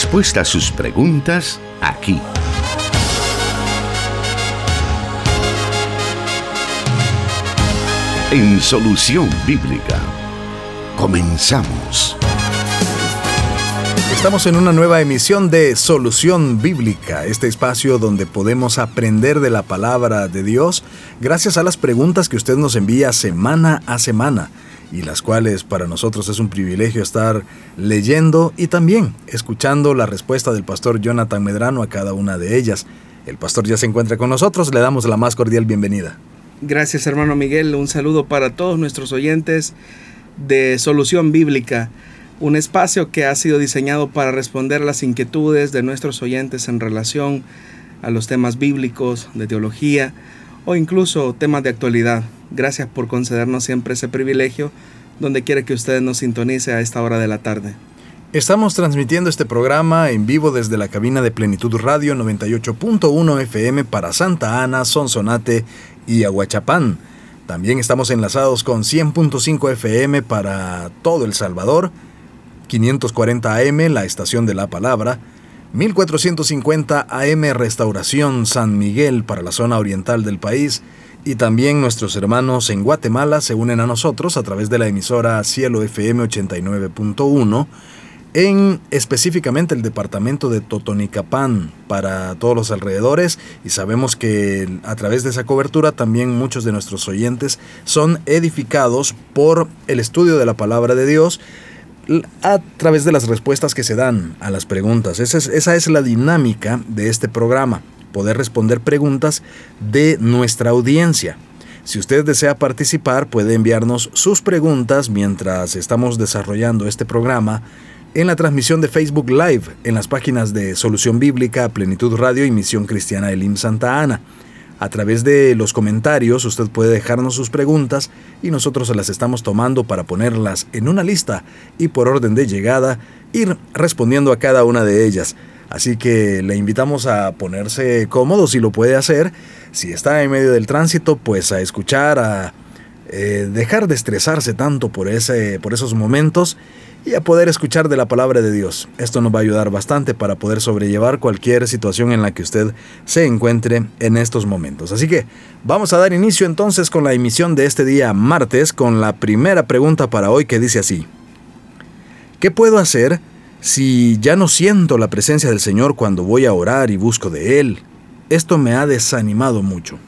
Respuesta a sus preguntas aquí. En Solución Bíblica. Comenzamos. Estamos en una nueva emisión de Solución Bíblica, este espacio donde podemos aprender de la palabra de Dios gracias a las preguntas que usted nos envía semana a semana y las cuales para nosotros es un privilegio estar leyendo y también escuchando la respuesta del pastor Jonathan Medrano a cada una de ellas. El pastor ya se encuentra con nosotros, le damos la más cordial bienvenida. Gracias hermano Miguel, un saludo para todos nuestros oyentes de Solución Bíblica, un espacio que ha sido diseñado para responder las inquietudes de nuestros oyentes en relación a los temas bíblicos, de teología o incluso temas de actualidad. Gracias por concedernos siempre ese privilegio donde quiera que usted nos sintonice a esta hora de la tarde. Estamos transmitiendo este programa en vivo desde la cabina de Plenitud Radio 98.1 FM para Santa Ana, Sonsonate y Aguachapán. También estamos enlazados con 100.5 FM para todo El Salvador, 540 AM, la estación de la palabra, 1450 AM Restauración San Miguel para la zona oriental del país y también nuestros hermanos en Guatemala se unen a nosotros a través de la emisora Cielo FM 89.1 en específicamente el departamento de Totonicapán para todos los alrededores y sabemos que a través de esa cobertura también muchos de nuestros oyentes son edificados por el estudio de la palabra de Dios a través de las respuestas que se dan a las preguntas. Esa es, esa es la dinámica de este programa, poder responder preguntas de nuestra audiencia. Si usted desea participar, puede enviarnos sus preguntas mientras estamos desarrollando este programa en la transmisión de Facebook Live en las páginas de Solución Bíblica, Plenitud Radio y Misión Cristiana Elim Santa Ana. A través de los comentarios usted puede dejarnos sus preguntas y nosotros las estamos tomando para ponerlas en una lista y por orden de llegada ir respondiendo a cada una de ellas. Así que le invitamos a ponerse cómodo si lo puede hacer. Si está en medio del tránsito, pues a escuchar, a eh, dejar de estresarse tanto por, ese, por esos momentos y a poder escuchar de la palabra de Dios. Esto nos va a ayudar bastante para poder sobrellevar cualquier situación en la que usted se encuentre en estos momentos. Así que vamos a dar inicio entonces con la emisión de este día martes con la primera pregunta para hoy que dice así. ¿Qué puedo hacer si ya no siento la presencia del Señor cuando voy a orar y busco de Él? Esto me ha desanimado mucho.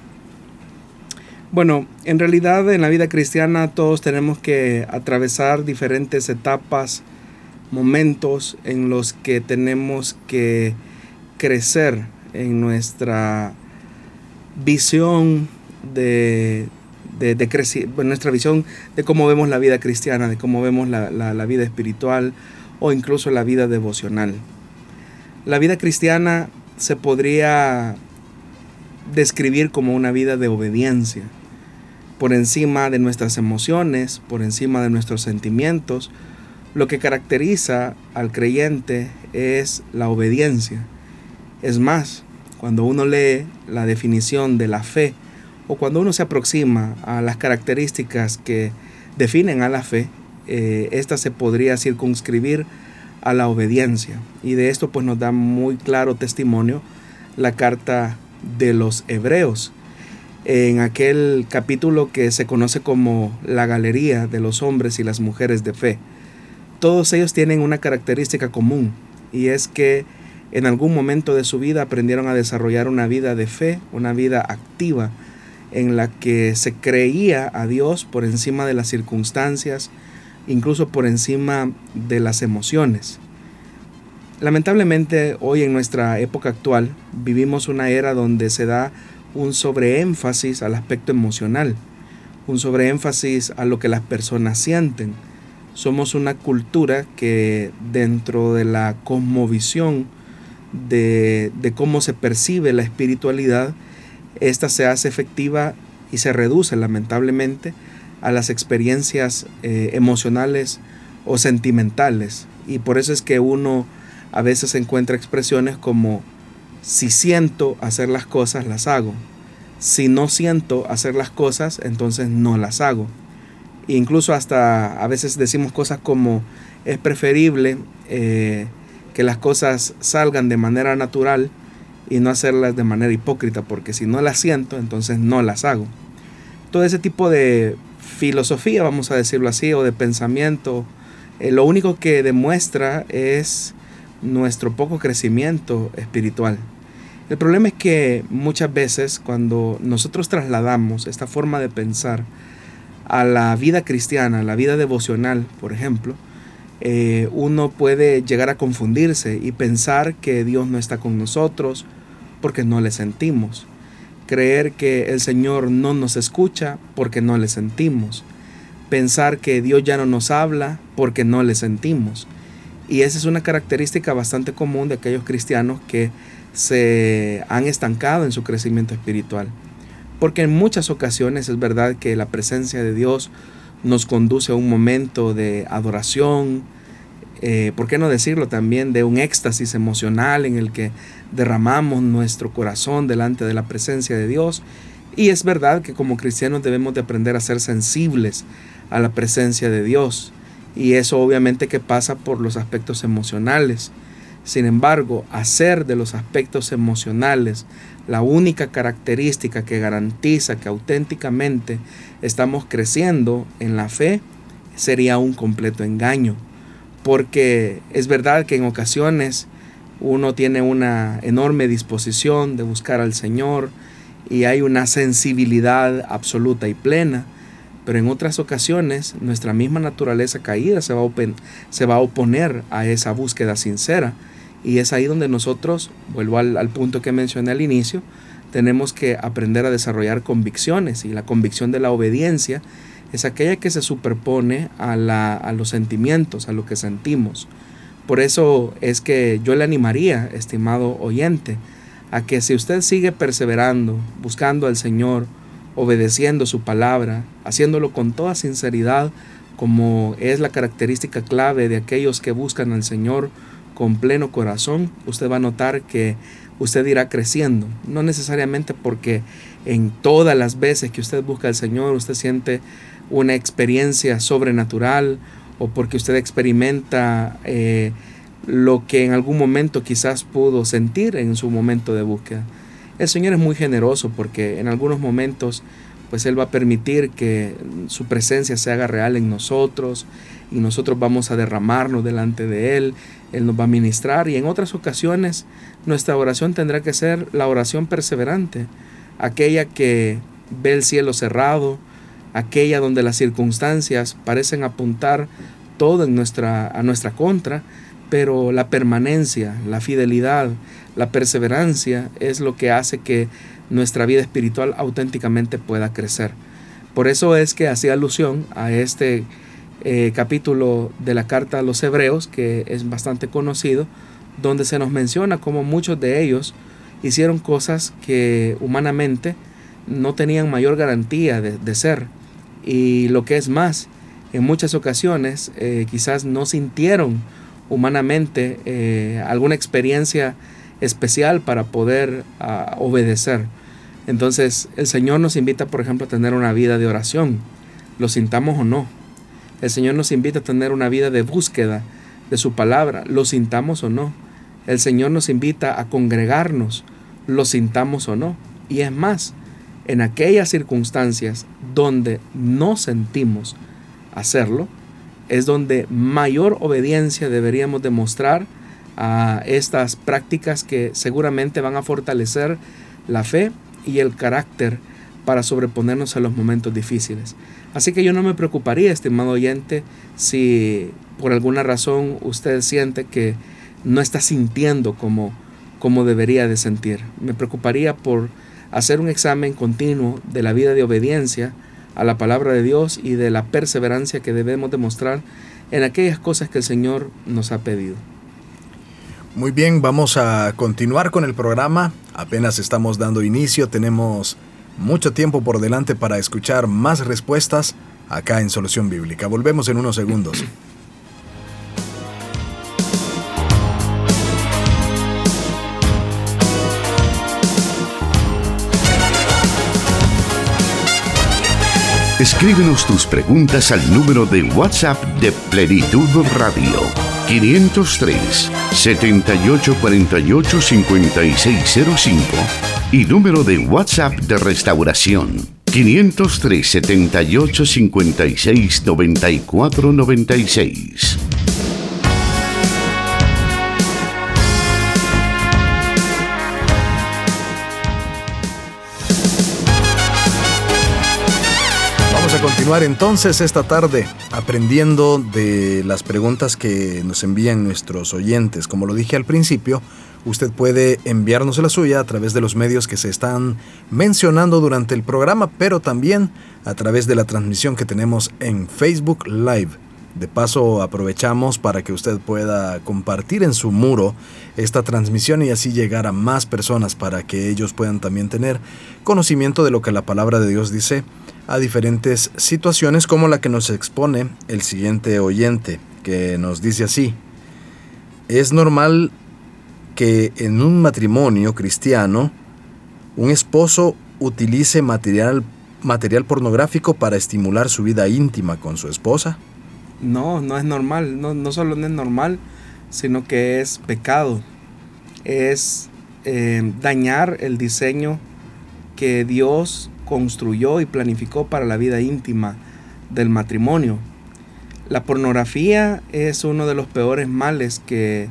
Bueno, en realidad en la vida cristiana todos tenemos que atravesar diferentes etapas, momentos en los que tenemos que crecer en nuestra visión de, de, nuestra visión de cómo vemos la vida cristiana, de cómo vemos la, la vida espiritual o incluso la vida devocional. La vida cristiana se podría describir como una vida de obediencia por encima de nuestras emociones, por encima de nuestros sentimientos. Lo que caracteriza al creyente es la obediencia. Es más, cuando uno lee la definición de la fe o cuando uno se aproxima a las características que definen a la fe, eh, esta se podría circunscribir a la obediencia. Y de esto pues nos da muy claro testimonio la carta de los hebreos en aquel capítulo que se conoce como la galería de los hombres y las mujeres de fe. Todos ellos tienen una característica común y es que en algún momento de su vida aprendieron a desarrollar una vida de fe, una vida activa, en la que se creía a Dios por encima de las circunstancias, incluso por encima de las emociones. Lamentablemente hoy en nuestra época actual vivimos una era donde se da un sobreénfasis al aspecto emocional, un sobreénfasis a lo que las personas sienten. Somos una cultura que dentro de la cosmovisión de, cómo se percibe la espiritualidad, esta se hace efectiva y se reduce lamentablemente a las experiencias eh, emocionales o sentimentales. Y por eso es que uno a veces encuentra expresiones como si siento hacer las cosas, las hago. Si no siento hacer las cosas, entonces no las hago. incluso hasta a veces decimos cosas como es preferible eh, que las cosas salgan de manera natural y no hacerlas de manera hipócrita, porque si no las siento, entonces no las hago. Todo ese tipo de filosofía, vamos a decirlo así, o de pensamiento, eh, lo único que demuestra es nuestro poco crecimiento espiritual. El problema es que muchas veces cuando nosotros trasladamos esta forma de pensar a la vida cristiana, a la vida devocional, por ejemplo, eh, uno puede llegar a confundirse y pensar que Dios no está con nosotros porque no le sentimos. Creer que el Señor no nos escucha porque no le sentimos. Pensar que Dios ya no nos habla porque no le sentimos. Y esa es una característica bastante común de aquellos cristianos que se han estancado en su crecimiento espiritual. Porque en muchas ocasiones es verdad que la presencia de Dios nos conduce a un momento de adoración, eh, ¿por qué no decirlo también? De un éxtasis emocional en el que derramamos nuestro corazón delante de la presencia de Dios. Y es verdad que como cristianos debemos de aprender a ser sensibles a la presencia de Dios. Y eso obviamente que pasa por los aspectos emocionales. Sin embargo, hacer de los aspectos emocionales la única característica que garantiza que auténticamente estamos creciendo en la fe sería un completo engaño. Porque es verdad que en ocasiones uno tiene una enorme disposición de buscar al Señor y hay una sensibilidad absoluta y plena, pero en otras ocasiones nuestra misma naturaleza caída se va a, se va a oponer a esa búsqueda sincera. Y es ahí donde nosotros, vuelvo al, punto que mencioné al inicio, tenemos que aprender a desarrollar convicciones y la convicción de la obediencia es aquella que se superpone a, la, a los sentimientos, a lo que sentimos. Por eso es que yo le animaría, estimado oyente, a que si usted sigue perseverando, buscando al Señor, obedeciendo su palabra, haciéndolo con toda sinceridad, como es la característica clave de aquellos que buscan al Señor con pleno corazón, usted va a notar que usted irá creciendo. No necesariamente porque en todas las veces que usted busca al Señor usted siente una experiencia sobrenatural o porque usted experimenta eh, lo que en algún momento quizás pudo sentir en su momento de búsqueda. El Señor es muy generoso porque en algunos momentos pues Él va a permitir que su presencia se haga real en nosotros y nosotros vamos a derramarnos delante de Él, Él nos va a ministrar y en otras ocasiones nuestra oración tendrá que ser la oración perseverante, aquella que ve el cielo cerrado, aquella donde las circunstancias parecen apuntar todo en nuestra, a nuestra contra, pero la permanencia, la fidelidad, la perseverancia es lo que hace que nuestra vida espiritual auténticamente pueda crecer. Por eso es que hacía alusión a este eh, capítulo de la carta a los hebreos, que es bastante conocido, donde se nos menciona cómo muchos de ellos hicieron cosas que humanamente no tenían mayor garantía de, ser. Y lo que es más, en muchas ocasiones eh, quizás no sintieron humanamente eh, alguna experiencia especial para poder ah, obedecer. Entonces el Señor nos invita, por ejemplo, a tener una vida de oración, lo sintamos o no. El Señor nos invita a tener una vida de búsqueda de su palabra, lo sintamos o no. El Señor nos invita a congregarnos, lo sintamos o no. Y es más, en aquellas circunstancias donde no sentimos hacerlo, es donde mayor obediencia deberíamos demostrar a estas prácticas que seguramente van a fortalecer la fe y el carácter para sobreponernos a los momentos difíciles. Así que yo no me preocuparía, estimado oyente, si por alguna razón usted siente que no está sintiendo como, como debería de sentir. Me preocuparía por hacer un examen continuo de la vida de obediencia a la palabra de Dios y de la perseverancia que debemos demostrar en aquellas cosas que el Señor nos ha pedido. Muy bien, vamos a continuar con el programa. Apenas estamos dando inicio, tenemos mucho tiempo por delante para escuchar más respuestas acá en Solución Bíblica. Volvemos en unos segundos. Escríbenos tus preguntas al número de WhatsApp de Plenitud Radio 503 7848 5605 y número de WhatsApp de restauración 503 78 56 94 96. Continuar entonces esta tarde aprendiendo de las preguntas que nos envían nuestros oyentes. Como lo dije al principio, usted puede enviarnos la suya a través de los medios que se están mencionando durante el programa, pero también a través de la transmisión que tenemos en Facebook Live. De paso aprovechamos para que usted pueda compartir en su muro esta transmisión y así llegar a más personas para que ellos puedan también tener conocimiento de lo que la palabra de Dios dice a diferentes situaciones como la que nos expone el siguiente oyente, que nos dice así, es normal que en un matrimonio cristiano un esposo utilice material, material pornográfico para estimular su vida íntima con su esposa? No, no es normal, no, no solo no es normal, sino que es pecado, es eh, dañar el diseño que Dios construyó y planificó para la vida íntima del matrimonio. La pornografía es uno de los peores males que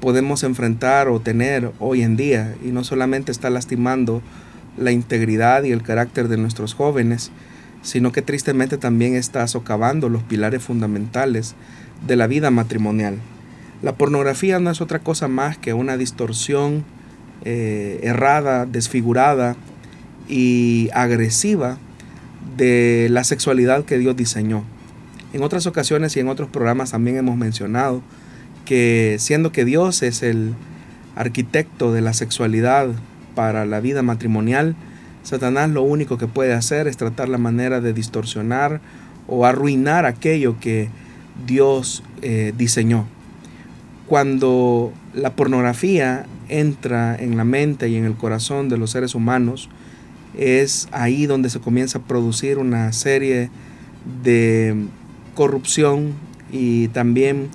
podemos enfrentar o tener hoy en día y no solamente está lastimando la integridad y el carácter de nuestros jóvenes, sino que tristemente también está socavando los pilares fundamentales de la vida matrimonial. La pornografía no es otra cosa más que una distorsión eh, errada, desfigurada y agresiva de la sexualidad que Dios diseñó. En otras ocasiones y en otros programas también hemos mencionado que siendo que Dios es el arquitecto de la sexualidad para la vida matrimonial, Satanás lo único que puede hacer es tratar la manera de distorsionar o arruinar aquello que Dios eh, diseñó. Cuando la pornografía entra en la mente y en el corazón de los seres humanos, es ahí donde se comienza a producir una serie de corrupción y también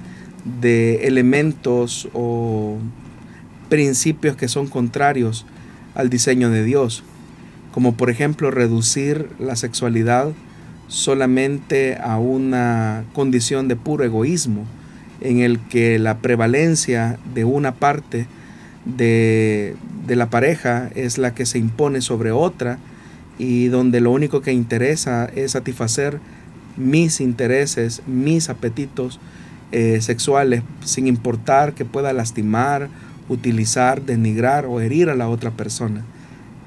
de elementos o principios que son contrarios al diseño de Dios, como por ejemplo reducir la sexualidad solamente a una condición de puro egoísmo, en el que la prevalencia de una parte de, de la pareja es la que se impone sobre otra y donde lo único que interesa es satisfacer mis intereses, mis apetitos eh, sexuales, sin importar que pueda lastimar, utilizar, denigrar o herir a la otra persona.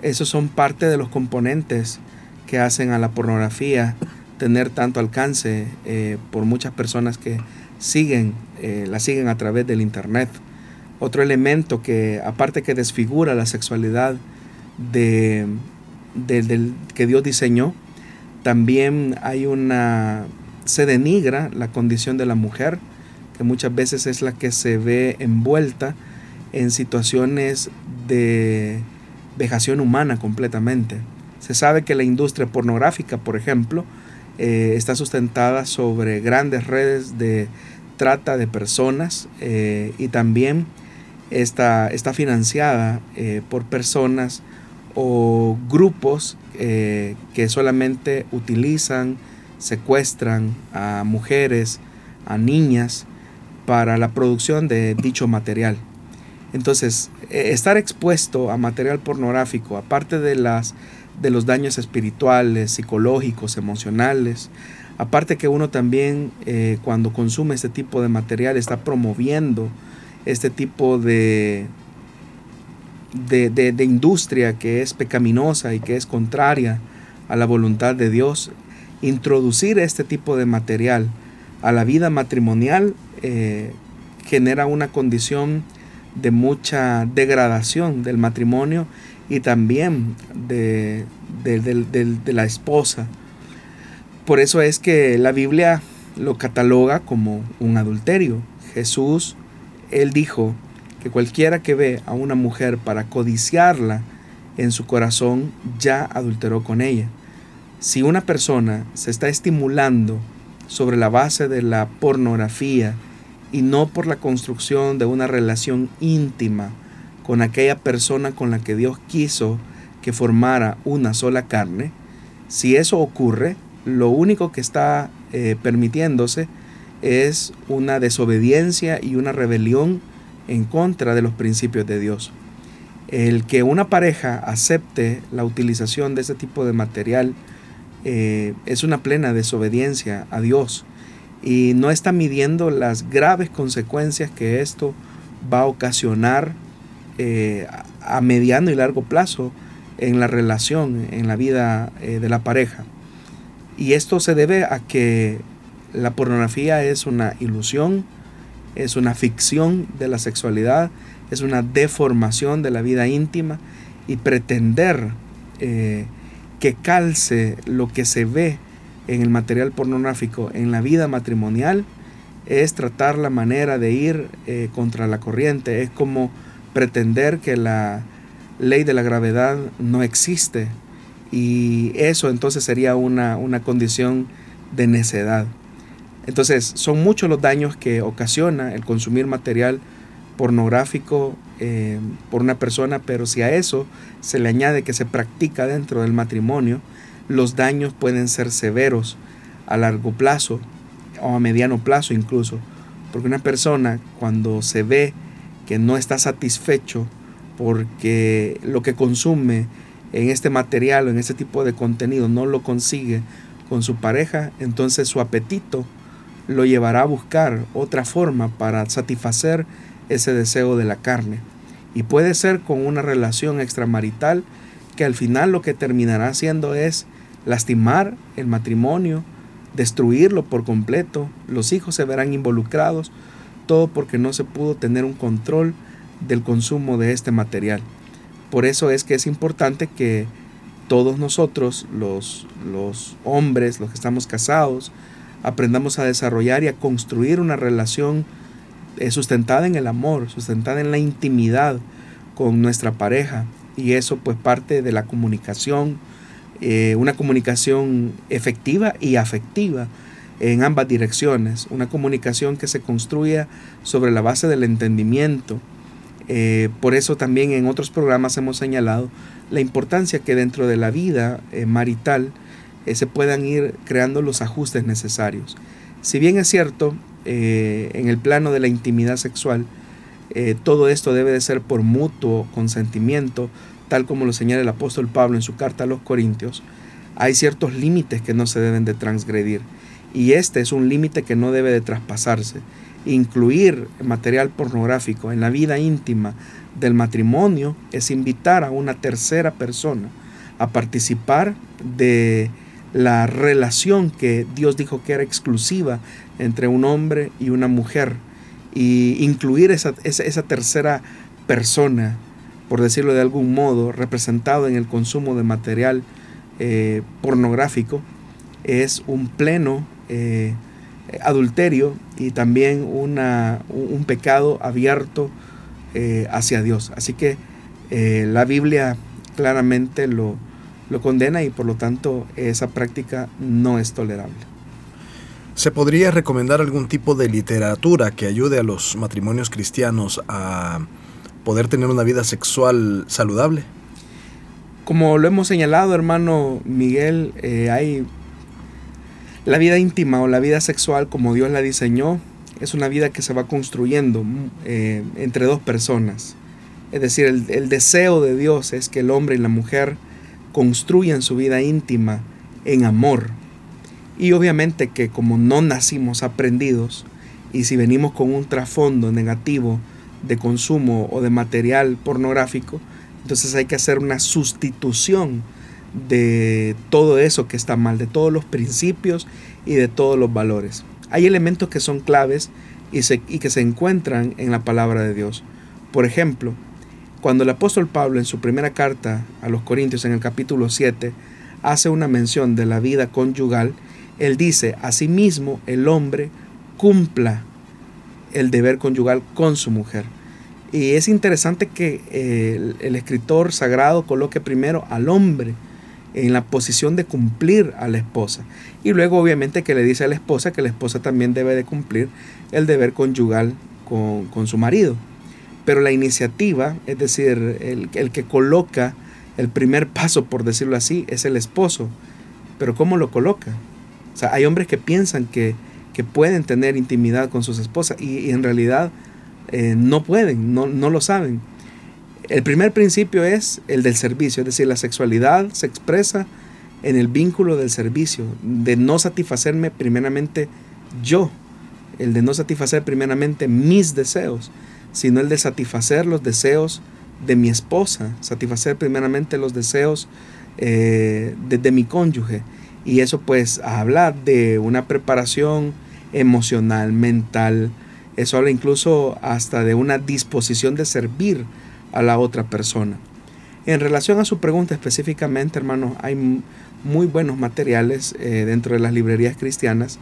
Esos son parte de los componentes que hacen a la pornografía tener tanto alcance eh, por muchas personas que siguen, eh, la siguen a través del internet. Otro elemento que, aparte que desfigura la sexualidad de, del que Dios diseñó, también hay una, se denigra la condición de la mujer, que muchas veces es la que se ve envuelta en situaciones de vejación humana completamente. Se sabe que la industria pornográfica, por ejemplo, eh, está sustentada sobre grandes redes de trata de personas eh, y también está, está financiada eh, por personas o grupos que solamente utilizan, secuestran a mujeres, a niñas, para la producción de dicho material. Entonces, estar expuesto a material pornográfico, aparte de, las, de los daños espirituales, psicológicos, emocionales, aparte que uno también eh, cuando consume este tipo de material está promoviendo este tipo de, de, industria que es pecaminosa y que es contraria a la voluntad de Dios, introducir este tipo de material a la vida matrimonial eh, genera una condición de mucha degradación del matrimonio y también de, de, la esposa. Por eso es que la Biblia lo cataloga como un adulterio. Jesús él dijo que cualquiera que ve a una mujer para codiciarla en su corazón ya adulteró con ella. Si una persona se está estimulando sobre la base de la pornografía y no por la construcción de una relación íntima con aquella persona con la que Dios quiso que formara una sola carne, si eso ocurre, lo único que está eh, permitiéndose es una desobediencia y una rebelión en contra de los principios de Dios. El que una pareja acepte la utilización de ese tipo de material eh, es una plena desobediencia a Dios y no está midiendo las graves consecuencias que esto va a ocasionar eh, a mediano y largo plazo en la relación, en la vida eh, de la pareja. Y esto se debe a que la pornografía es una ilusión, es una ficción de la sexualidad, es una deformación de la vida íntima y pretender eh, que calce lo que se ve en el material pornográfico en la vida matrimonial es tratar la manera de ir eh, contra la corriente, es como pretender que la ley de la gravedad no existe y eso entonces sería una, una condición de necedad. Entonces son muchos los daños que ocasiona el consumir material pornográfico eh, por una persona, pero si a eso se le añade que se practica dentro del matrimonio, los daños pueden ser severos a largo plazo o a mediano plazo incluso, porque una persona cuando se ve que no está satisfecho porque lo que consume en este material o en este tipo de contenido no lo consigue con su pareja, entonces su apetito lo llevará a buscar otra forma para satisfacer ese deseo de la carne. Y puede ser con una relación extramarital que al final lo que terminará haciendo es lastimar el matrimonio, destruirlo por completo, los hijos se verán involucrados, todo porque no se pudo tener un control del consumo de este material. Por eso es que es importante que todos nosotros, los, los hombres, los que estamos casados, aprendamos a desarrollar y a construir una relación eh, sustentada en el amor, sustentada en la intimidad con nuestra pareja. Y eso pues parte de la comunicación, eh, una comunicación efectiva y afectiva en ambas direcciones, una comunicación que se construya sobre la base del entendimiento. Eh, por eso también en otros programas hemos señalado la importancia que dentro de la vida marital se puedan ir creando los ajustes necesarios. Si bien es cierto, eh, en el plano de la intimidad sexual, eh, todo esto debe de ser por mutuo consentimiento, tal como lo señala el apóstol Pablo en su carta a los Corintios, hay ciertos límites que no se deben de transgredir y este es un límite que no debe de traspasarse. Incluir material pornográfico en la vida íntima del matrimonio es invitar a una tercera persona a participar de la relación que Dios dijo que era exclusiva entre un hombre y una mujer y incluir esa, esa, tercera persona, por decirlo de algún modo, representado en el consumo de material eh, pornográfico, es un pleno eh, adulterio y también una, un pecado abierto eh, hacia Dios. Así que la Biblia claramente lo, lo condena y por lo tanto esa práctica no es tolerable. ¿Se podría recomendar algún tipo de literatura que ayude a los matrimonios cristianos a poder tener una vida sexual saludable? Como lo hemos señalado, hermano Miguel, eh, hay la vida íntima o la vida sexual como Dios la diseñó, es una vida que se va construyendo eh, entre dos personas. Es decir, el deseo de Dios es que el hombre y la mujer construyan su vida íntima en amor. Y obviamente que como no nacimos aprendidos y si venimos con un trasfondo negativo de consumo o de material pornográfico, entonces hay que hacer una sustitución de todo eso que está mal, de todos los principios y de todos los valores. Hay elementos que son claves y, y que se encuentran en la palabra de Dios. Por ejemplo, cuando el apóstol Pablo en su primera carta a los Corintios en el capítulo 7 hace una mención de la vida conyugal, él dice, asimismo el hombre cumpla el deber conyugal con su mujer. Y es interesante que eh, el, escritor sagrado coloque primero al hombre en la posición de cumplir a la esposa. Y luego obviamente que le dice a la esposa que la esposa también debe de cumplir el deber conyugal con, su marido. Pero la iniciativa, es decir, el, el que coloca el primer paso, por decirlo así, es el esposo. Pero ¿cómo lo coloca? O sea, hay hombres que piensan que, pueden tener intimidad con sus esposas y, en realidad eh, no pueden, no, no lo saben. El primer principio es el del servicio, es decir, la sexualidad se expresa en el vínculo del servicio, de no satisfacerme primeramente yo, el de no satisfacer primeramente mis deseos, sino el de satisfacer los deseos de mi esposa, satisfacer primeramente los deseos eh, de, mi cónyuge. Y eso pues habla de una preparación emocional, mental, eso habla incluso hasta de una disposición de servir a la otra persona. En relación a su pregunta específicamente, hermano, hay muy buenos materiales eh, dentro de las librerías cristianas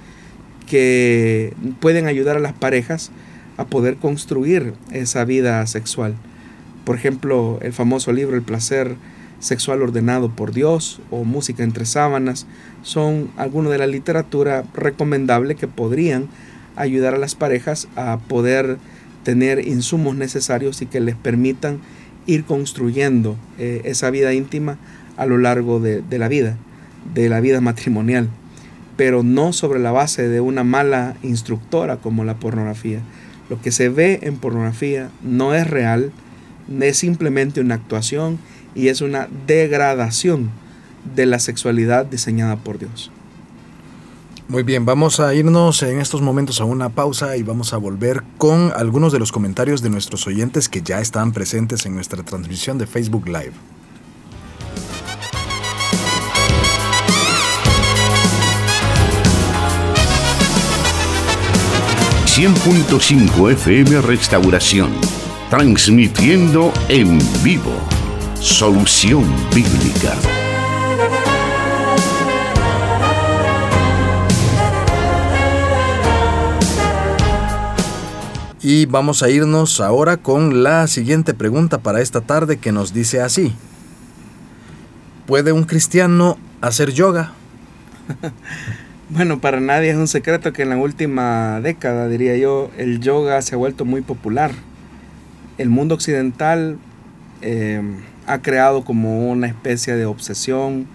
que pueden ayudar a las parejas a poder construir esa vida sexual. Por ejemplo, el famoso libro El placer sexual ordenado por Dios o Música entre sábanas son algunos de la literatura recomendable que podrían ayudar a las parejas a poder tener insumos necesarios y que les permitan ir construyendo eh, esa vida íntima a lo largo de, la vida, de la vida matrimonial, pero no sobre la base de una mala instructora como la pornografía. Lo que se ve en pornografía no es real, es simplemente una actuación y es una degradación de la sexualidad diseñada por Dios. Muy bien, vamos a irnos en estos momentos a una pausa y vamos a volver con algunos de los comentarios de nuestros oyentes que ya están presentes en nuestra transmisión de Facebook Live. ...100.5 FM Restauración... ...transmitiendo en vivo... ...Solución Bíblica... Y vamos a irnos ahora con la siguiente pregunta para esta tarde que nos dice así. ¿Puede un cristiano hacer yoga? bueno, para nadie es un secreto que en la última década, diría yo, el yoga se ha vuelto muy popular. El mundo occidental eh, ha creado como una especie de obsesión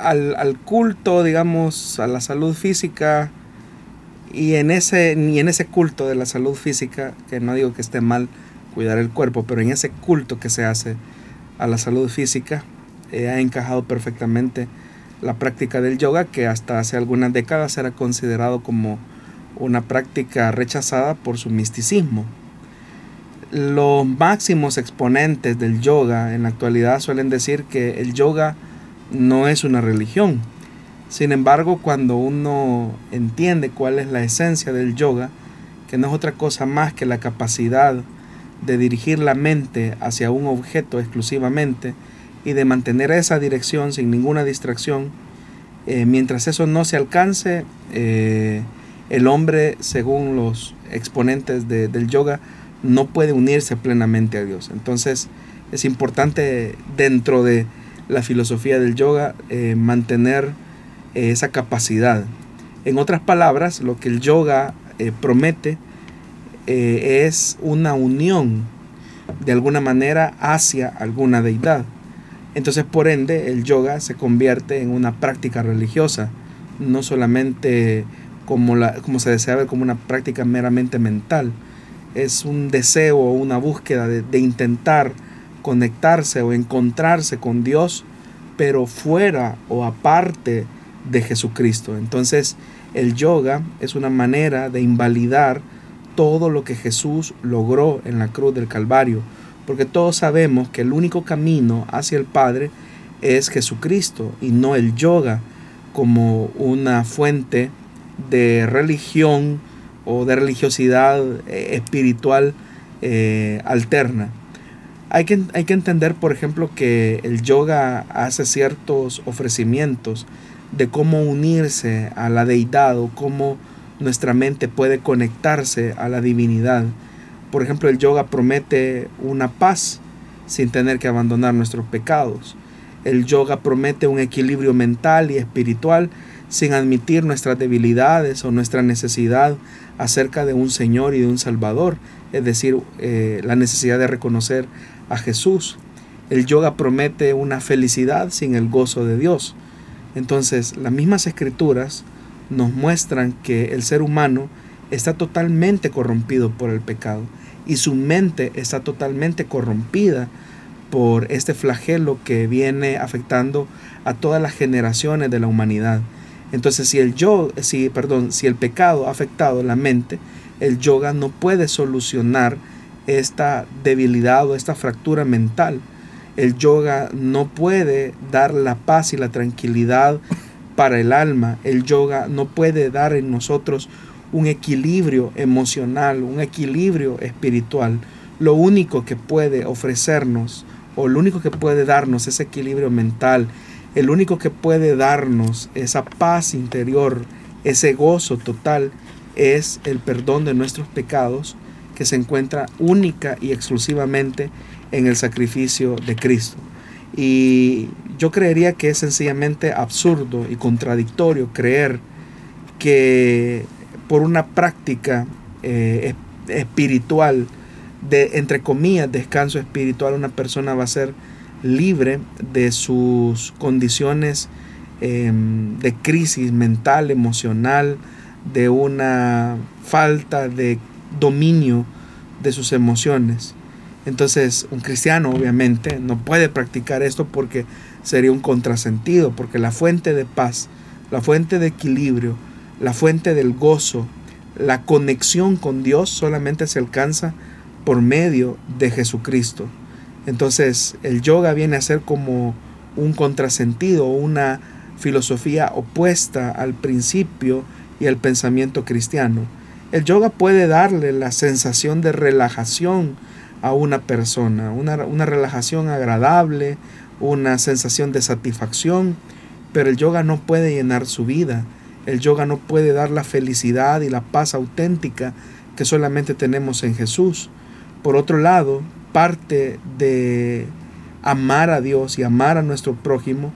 al, al culto, digamos, a la salud física y en ese, ni en ese culto de la salud física, que no digo que esté mal cuidar el cuerpo, pero en ese culto que se hace a la salud física, eh, ha encajado perfectamente la práctica del yoga, que hasta hace algunas décadas era considerado como una práctica rechazada por su misticismo. Los máximos exponentes del yoga en la actualidad suelen decir que el yoga no es una religión, sin embargo, cuando uno entiende cuál es la esencia del yoga, que no es otra cosa más que la capacidad de dirigir la mente hacia un objeto exclusivamente y de mantener esa dirección sin ninguna distracción, eh, mientras eso no se alcance, eh, el hombre, según los exponentes del yoga, no puede unirse plenamente a Dios. Entonces es importante dentro de la filosofía del yoga eh, mantener esa capacidad. En otras palabras, lo que el yoga eh, promete eh, es una unión de alguna manera hacia alguna deidad. Entonces, por ende, el yoga se convierte en una práctica religiosa, no solamente como, la, como se desea ver como una práctica meramente mental. Es un deseo o una búsqueda de, de intentar conectarse o encontrarse con Dios, pero fuera o aparte de Jesucristo. Entonces el yoga es una manera de invalidar todo lo que Jesús logró en la cruz del Calvario, porque todos sabemos que el único camino hacia el Padre es Jesucristo y no el yoga como una fuente de religión o de religiosidad eh, espiritual eh, alterna. Hay que, hay que entender, por ejemplo, que el yoga hace ciertos ofrecimientos de cómo unirse a la deidad o cómo nuestra mente puede conectarse a la divinidad. Por ejemplo, el yoga promete una paz sin tener que abandonar nuestros pecados. El yoga promete un equilibrio mental y espiritual sin admitir nuestras debilidades o nuestra necesidad acerca de un Señor y de un Salvador, es decir, eh, la necesidad de reconocer a Jesús. El yoga promete una felicidad sin el gozo de Dios. Entonces, las mismas escrituras nos muestran que el ser humano está totalmente corrompido por el pecado y su mente está totalmente corrompida por este flagelo que viene afectando a todas las generaciones de la humanidad. Entonces, si el yo, si, perdón, si el pecado ha afectado la mente, el yoga no puede solucionar esta debilidad o esta fractura mental. El yoga no puede dar la paz y la tranquilidad para el alma. El yoga no puede dar en nosotros un equilibrio emocional, un equilibrio espiritual. Lo único que puede ofrecernos o lo único que puede darnos ese equilibrio mental, el único que puede darnos esa paz interior, ese gozo total, es el perdón de nuestros pecados que se encuentra única y exclusivamente en el sacrificio de Cristo. Y yo creería que es sencillamente absurdo y contradictorio creer que por una práctica eh, espiritual, de, entre comillas, descanso espiritual, una persona va a ser libre de sus condiciones em, de crisis mental, emocional, de una falta de dominio de sus emociones. Entonces, un cristiano obviamente no puede practicar esto porque sería un contrasentido, porque la fuente de paz, la fuente de equilibrio, la fuente del gozo, la conexión con Dios solamente se alcanza por medio de Jesucristo. Entonces el yoga viene a ser como un contrasentido, una filosofía opuesta al principio y al pensamiento cristiano. El yoga puede darle la sensación de relajación a una persona, una, una relajación agradable, una sensación de satisfacción, pero el yoga no puede llenar su vida. El yoga no puede dar la felicidad y la paz auténtica que solamente tenemos en Jesús. Por otro lado, parte de amar a Dios y amar a nuestro prójimo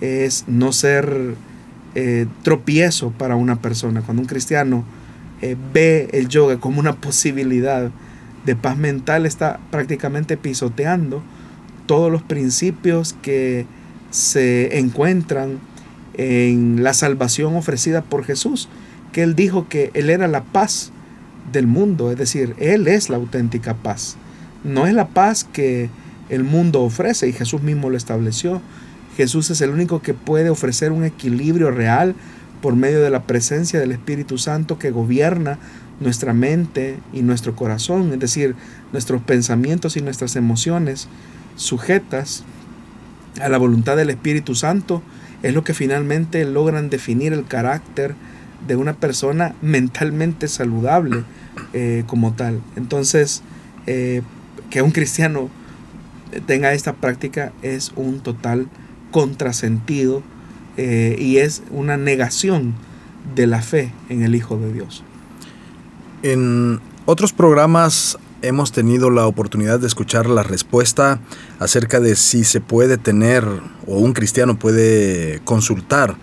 es no ser eh, tropiezo para una persona. Cuando un cristiano eh, ve el yoga como una posibilidad de paz mental, está prácticamente pisoteando todos los principios que se encuentran en la salvación ofrecida por Jesús, que él dijo que él era la paz del mundo, es decir, él es la auténtica paz. No es la paz que el mundo ofrece y Jesús mismo lo estableció. Jesús es el único que puede ofrecer un equilibrio real por medio de la presencia del Espíritu Santo que gobierna nuestra mente y nuestro corazón, es decir, nuestros pensamientos y nuestras emociones sujetas a la voluntad del Espíritu Santo es lo que finalmente logran definir el carácter de una persona mentalmente saludable eh, como tal. Entonces, eh, que un cristiano tenga esta práctica es un total contrasentido eh, y es una negación de la fe en el Hijo de Dios. En otros programas hemos tenido la oportunidad de escuchar la respuesta acerca de si se puede tener o un cristiano puede consultar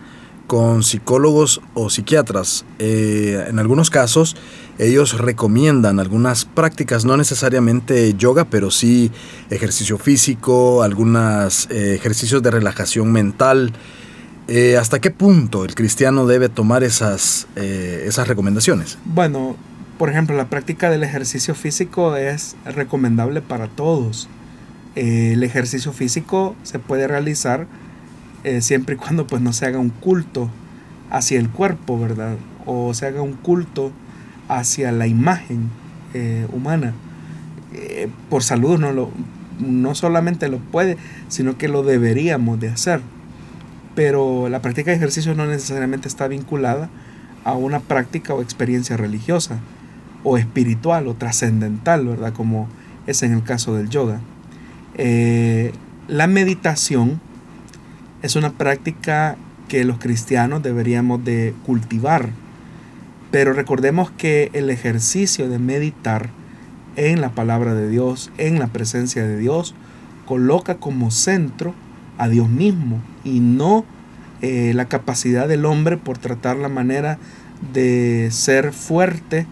con psicólogos o psiquiatras. Eh, en algunos casos ellos recomiendan algunas prácticas, no necesariamente yoga, pero sí ejercicio físico, algunos eh, ejercicios de relajación mental. Eh, ¿Hasta qué punto el cristiano debe tomar esas, esas recomendaciones? Bueno, por ejemplo, la práctica del ejercicio físico es recomendable para todos. Eh, el ejercicio físico se puede realizar eh, siempre y cuando pues no se haga un culto hacia el cuerpo, ¿verdad? O se haga un culto hacia la imagen eh, humana. por salud no, lo, no solamente lo puede, sino que lo deberíamos de hacer. Pero la práctica de ejercicio no necesariamente está vinculada a una práctica o experiencia religiosa o espiritual o trascendental, ¿verdad? Como es en el caso del yoga. Eh, la meditación es una práctica que los cristianos deberíamos de cultivar, pero recordemos que el ejercicio de meditar en la palabra de Dios, en la presencia de Dios, coloca como centro a Dios mismo y no eh, la capacidad del hombre por tratar la manera de ser fuerte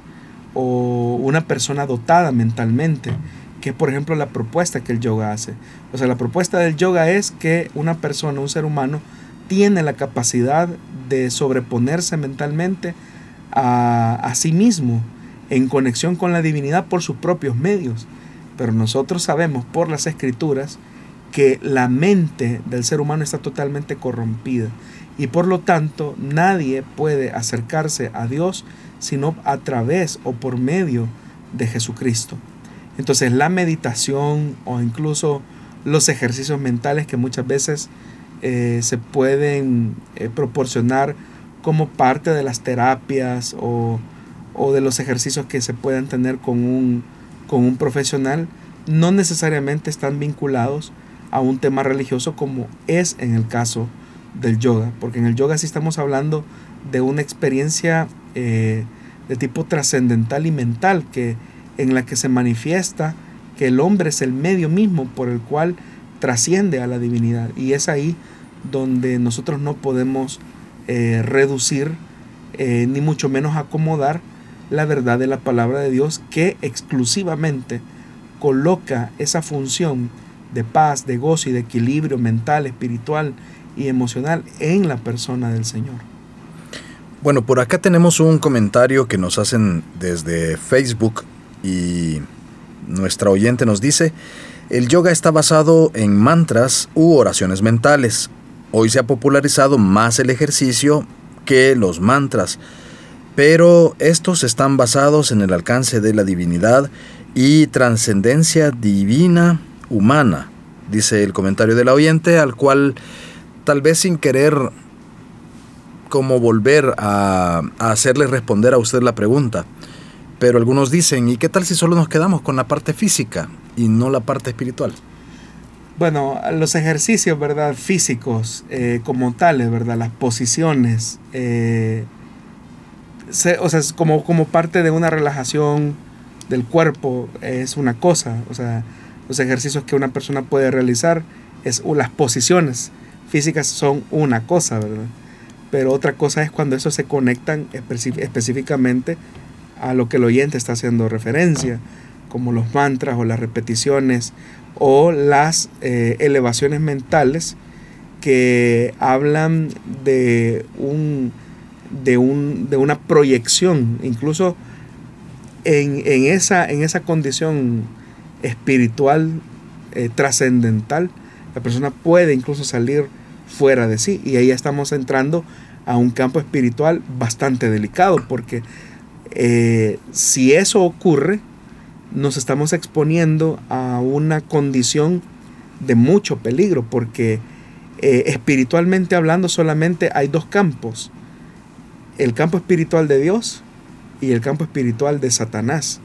o una persona dotada mentalmente, que es por ejemplo la propuesta que el yoga hace. O sea, la propuesta del yoga es que una persona, un ser humano, tiene la capacidad de sobreponerse mentalmente a, sí mismo en conexión con la divinidad por sus propios medios. Pero nosotros sabemos por las escrituras que la mente del ser humano está totalmente corrompida y por lo tanto nadie puede acercarse a Dios sino a través o por medio de Jesucristo. Entonces la meditación o incluso los ejercicios mentales que muchas veces eh, se pueden eh, proporcionar como parte de las terapias o, o, de los ejercicios que se pueden tener con un, con un profesional, no necesariamente están vinculados a un tema religioso como es en el caso del yoga, porque en el yoga sí estamos hablando de una experiencia eh, de tipo trascendental y mental, que, en la que se manifiesta que el hombre es el medio mismo por el cual trasciende a la divinidad. Y es ahí donde nosotros no podemos eh, reducir, eh, ni mucho menos acomodar la verdad de la palabra de Dios que exclusivamente coloca esa función de paz, de gozo y de equilibrio mental, espiritual y emocional en la persona del Señor. Bueno, por acá tenemos un comentario que nos hacen desde Facebook y nuestra oyente nos dice, el yoga está basado en mantras u oraciones mentales. Hoy se ha popularizado más el ejercicio que los mantras, pero estos están basados en el alcance de la divinidad y trascendencia divina humana, dice el comentario del oyente, al cual tal vez sin querer como volver a, hacerle responder a usted la pregunta. Pero algunos dicen, ¿y qué tal si solo nos quedamos con la parte física y no la parte espiritual? Bueno, los ejercicios, ¿verdad? Físicos eh, como tales, ¿verdad? Las posiciones, eh, o sea, como, como parte de una relajación del cuerpo es una cosa, o sea, los ejercicios que una persona puede realizar es las posiciones físicas son una cosa, ¿verdad? Pero otra cosa es cuando eso se conectan específicamente a lo que el oyente está haciendo referencia, como los mantras o las repeticiones o las eh, elevaciones mentales que hablan de un, de, un, de una proyección, incluso en, esa, en esa condición espiritual eh, trascendental, la persona puede incluso salir fuera de sí. Y ahí estamos entrando a un campo espiritual bastante delicado, porque eh, si eso ocurre, nos estamos exponiendo a una condición de mucho peligro, porque eh, espiritualmente hablando solamente hay dos campos, el campo espiritual de Dios y el campo espiritual de Satanás.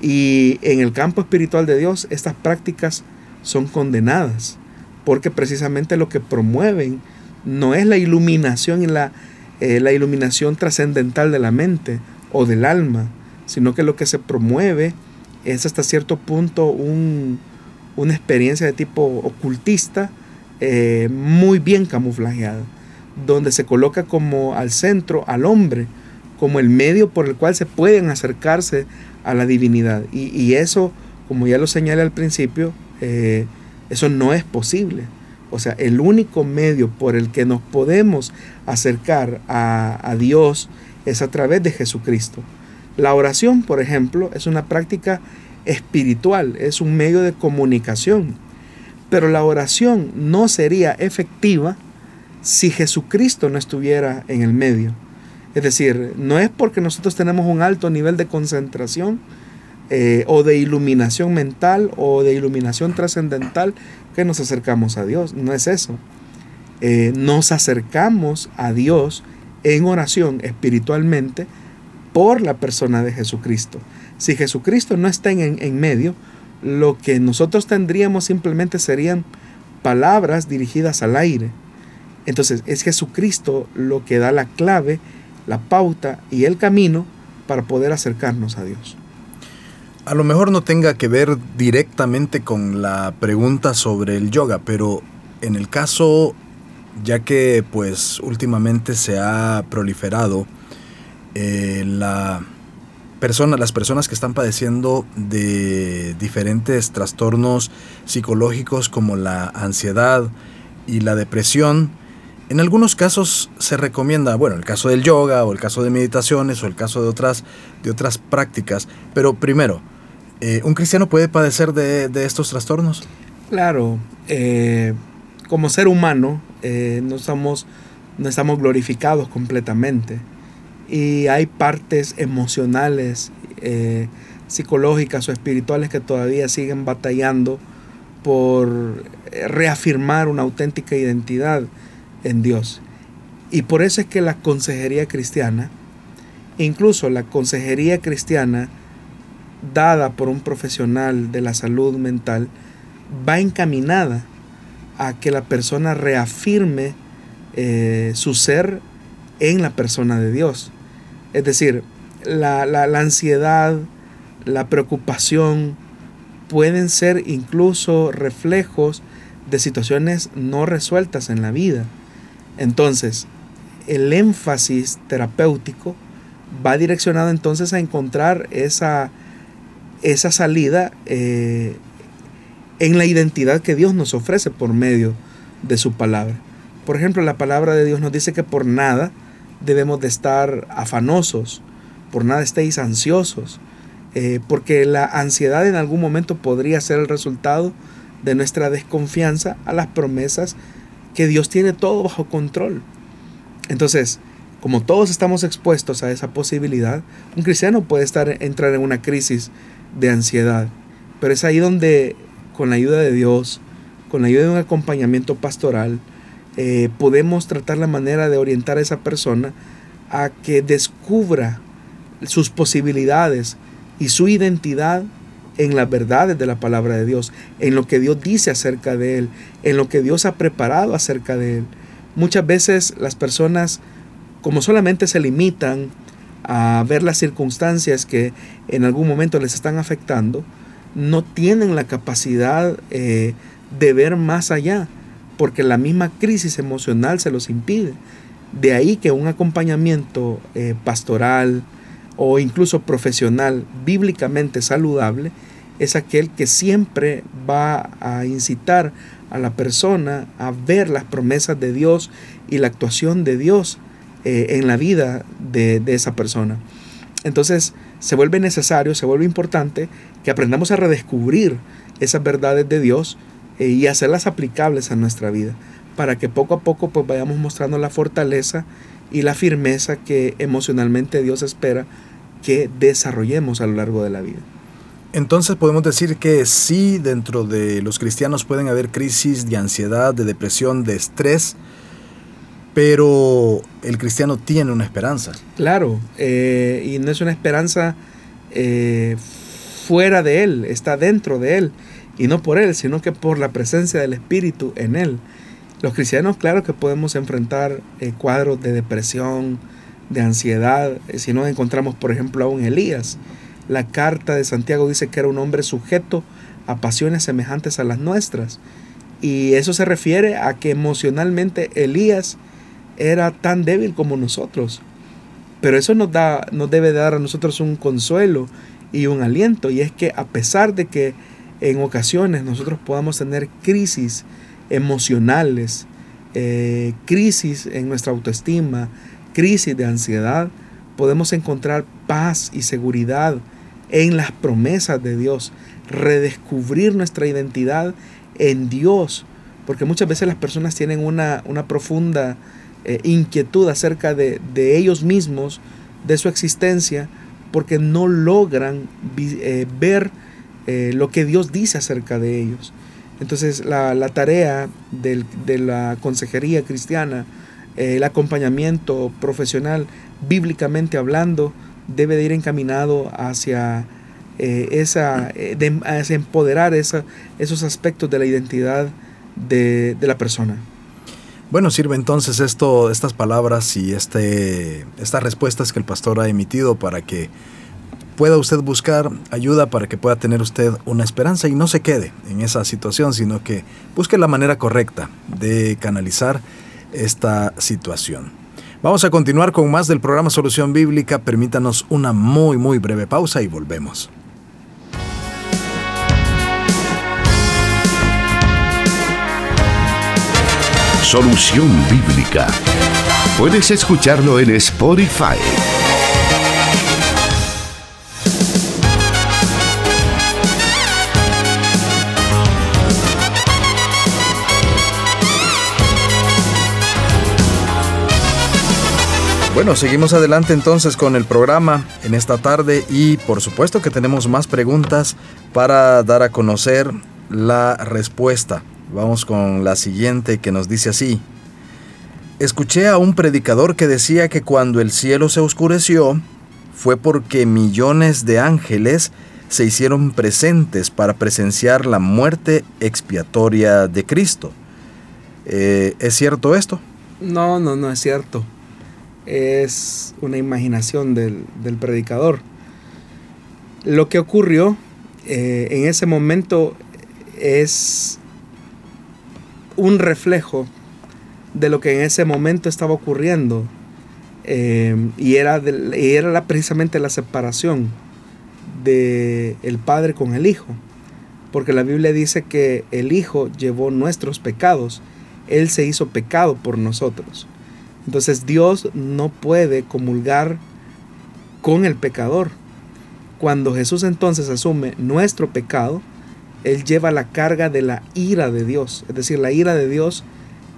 Y en el campo espiritual de Dios estas prácticas son condenadas porque precisamente lo que promueven no es la iluminación y la, eh, la iluminación trascendental de la mente o del alma, sino que lo que se promueve es hasta cierto punto una experiencia de tipo ocultista eh, muy bien camuflajeada, donde se coloca como al centro al hombre, como el medio por el cual se pueden acercarse a la divinidad. Y, eso, como ya lo señalé al principio, eh, eso no es posible. O sea, el único medio por el que nos podemos acercar a, Dios es a través de Jesucristo. La oración, por ejemplo, es una práctica espiritual, es un medio de comunicación. Pero la oración no sería efectiva si Jesucristo no estuviera en el medio. Es decir, no es porque nosotros tenemos un alto nivel de concentración, eh, o de iluminación mental o de iluminación trascendental que nos acercamos a Dios. No es eso. Eh, nos acercamos a Dios en oración espiritualmente por la persona de Jesucristo. Si Jesucristo no está en, en medio, lo que nosotros tendríamos simplemente serían palabras dirigidas al aire. Entonces es Jesucristo lo que da la clave, la pauta y el camino para poder acercarnos a Dios a lo mejor no tenga que ver directamente con la pregunta sobre el yoga, pero en el caso, ya que pues últimamente se ha proliferado eh, la persona, las personas que están padeciendo de diferentes trastornos psicológicos como la ansiedad y la depresión, en algunos casos se recomienda, bueno, el caso del yoga o el caso de meditaciones o el caso de otras, de otras prácticas, pero primero, eh, ¿un cristiano puede padecer de, estos trastornos? Claro, eh, como ser humano eh, no, somos, no estamos glorificados completamente y hay partes emocionales, psicológicas o espirituales que todavía siguen batallando por reafirmar una auténtica identidad en Dios. Y por eso es que la consejería cristiana, incluso la consejería cristiana dada por un profesional de la salud mental, va encaminada a que la persona reafirme eh, su ser en la persona de Dios. Es decir, la, la ansiedad, la preocupación pueden ser incluso reflejos de situaciones no resueltas en la vida. Entonces, el énfasis terapéutico va direccionado entonces a encontrar esa, esa salida eh, en la identidad que Dios nos ofrece por medio de su palabra. Por ejemplo, la palabra de Dios nos dice que por nada debemos de estar afanosos, por nada estéis ansiosos, eh, porque la ansiedad en algún momento podría ser el resultado de nuestra desconfianza a las promesas que Dios tiene todo bajo control. Entonces, como todos estamos expuestos a esa posibilidad, un cristiano puede estar entrar en una crisis de ansiedad, pero es ahí donde con la ayuda de Dios, con la ayuda de un acompañamiento pastoral, eh, podemos tratar la manera de orientar a esa persona a que descubra sus posibilidades y su identidad en las verdades de la palabra de Dios, en lo que Dios dice acerca de Él, en lo que Dios ha preparado acerca de Él. Muchas veces las personas, como solamente se limitan a ver las circunstancias que en algún momento les están afectando, no tienen la capacidad eh, de ver más allá, porque la misma crisis emocional se los impide. De ahí que un acompañamiento eh, pastoral o incluso profesional bíblicamente saludable es aquel que siempre va a incitar a la persona a ver las promesas de Dios y la actuación de Dios eh, en la vida de, esa persona. Entonces se vuelve necesario, se vuelve importante que aprendamos a redescubrir esas verdades de Dios eh, y hacerlas aplicables a nuestra vida, para que poco a poco pues vayamos mostrando la fortaleza y la firmeza que emocionalmente Dios espera que desarrollemos a lo largo de la vida. Entonces podemos decir que sí, dentro de los cristianos pueden haber crisis de ansiedad, de depresión, de estrés, pero el cristiano tiene una esperanza. Claro, eh, y no es una esperanza eh, fuera de él, está dentro de él, y no por él, sino que por la presencia del Espíritu en él. Los cristianos, claro que podemos enfrentar eh, cuadros de depresión, de ansiedad, si nos encontramos, por ejemplo, a un Elías la carta de Santiago dice que era un hombre sujeto a pasiones semejantes a las nuestras. Y eso se refiere a que emocionalmente Elías era tan débil como nosotros. Pero eso nos, da, nos debe dar a nosotros un consuelo y un aliento. Y es que a pesar de que en ocasiones nosotros podamos tener crisis emocionales, eh, crisis en nuestra autoestima, crisis de ansiedad, podemos encontrar paz y seguridad en las promesas de Dios, redescubrir nuestra identidad en Dios, porque muchas veces las personas tienen una, profunda eh, inquietud acerca de, ellos mismos, de su existencia, porque no logran eh, ver eh, lo que Dios dice acerca de ellos. Entonces la, tarea de la consejería cristiana, el acompañamiento profesional, bíblicamente hablando, debe de ir encaminado hacia, eh, esa, eh, empoderar esos aspectos de la identidad de, la persona. Bueno, sirve entonces esto, estas palabras y este, estas respuestas que el pastor ha emitido para que pueda usted buscar ayuda para que pueda tener usted una esperanza y no se quede en esa situación, sino que busque la manera correcta de canalizar esta situación. Vamos a continuar con más del programa Solución Bíblica. Permítanos una muy, muy breve pausa y volvemos. Solución Bíblica. Puedes escucharlo en Spotify. Bueno, seguimos adelante entonces con el programa en esta tarde y por supuesto que tenemos más preguntas para dar a conocer la respuesta. Vamos con la siguiente que nos dice así. Escuché a un predicador que decía que cuando el cielo se oscureció fue porque millones de ángeles se hicieron presentes para presenciar la muerte expiatoria de Cristo. Eh, ¿Es cierto esto? No, no, no es cierto es una imaginación del, predicador. Lo que ocurrió eh, en ese momento es un reflejo de lo que en ese momento estaba ocurriendo. Eh, y era, era precisamente la separación del el Padre con el Hijo. Porque la Biblia dice que el Hijo llevó nuestros pecados. Él se hizo pecado por nosotros. Entonces Dios no puede comulgar con el pecador. Cuando Jesús entonces asume nuestro pecado, Él lleva la carga de la ira de Dios. Es decir, la ira de Dios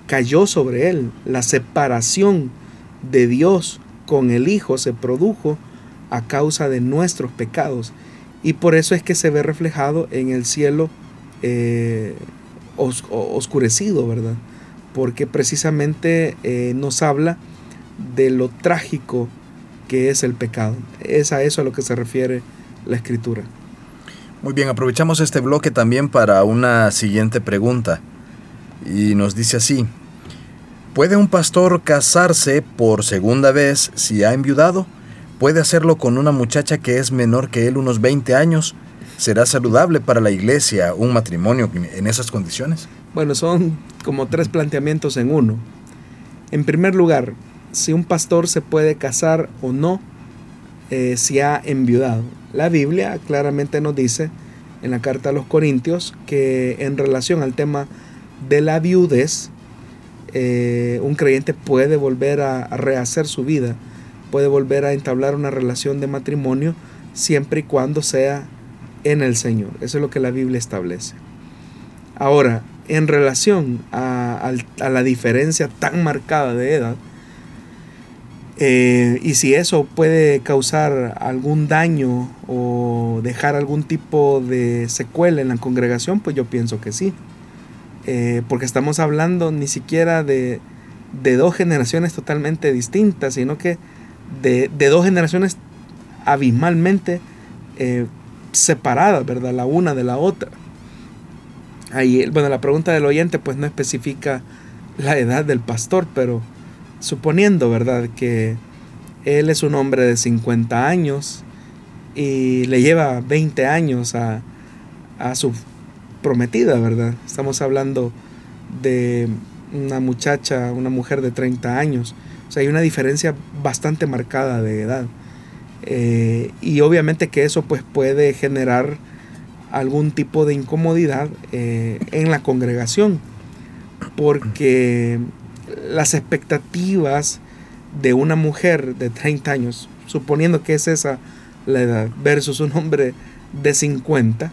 cayó sobre Él. La separación de Dios con el Hijo se produjo a causa de nuestros pecados. Y por eso es que se ve reflejado en el cielo eh, oscurecido, ¿verdad? Porque precisamente eh, nos habla de lo trágico que es el pecado. Es a eso a lo que se refiere la escritura. Muy bien, aprovechamos este bloque también para una siguiente pregunta. Y nos dice así, ¿puede un pastor casarse por segunda vez si ha enviudado? ¿Puede hacerlo con una muchacha que es menor que él unos 20 años? ¿Será saludable para la iglesia un matrimonio en esas condiciones? Bueno, son como tres planteamientos en uno. En primer lugar, si un pastor se puede casar o no eh, si ha enviudado. La Biblia claramente nos dice en la carta a los Corintios que en relación al tema de la viudez, eh, un creyente puede volver a, rehacer su vida, puede volver a entablar una relación de matrimonio siempre y cuando sea en el Señor. Eso es lo que la Biblia establece. Ahora, en relación a, la diferencia tan marcada de edad, eh, y si eso puede causar algún daño o dejar algún tipo de secuela en la congregación, pues yo pienso que sí. Eh, porque estamos hablando ni siquiera de, dos generaciones totalmente distintas, sino que de, dos generaciones abismalmente eh, separadas, ¿verdad? La una de la otra. Bueno, la pregunta del oyente pues no especifica la edad del pastor, pero suponiendo, ¿verdad? Que él es un hombre de 50 años y le lleva 20 años a, a su prometida, ¿verdad? Estamos hablando de una muchacha, una mujer de 30 años. O sea, hay una diferencia bastante marcada de edad. Eh, y obviamente que eso pues puede generar algún tipo de incomodidad eh, en la congregación, porque las expectativas de una mujer de 30 años, suponiendo que es esa la edad, versus un hombre de 50,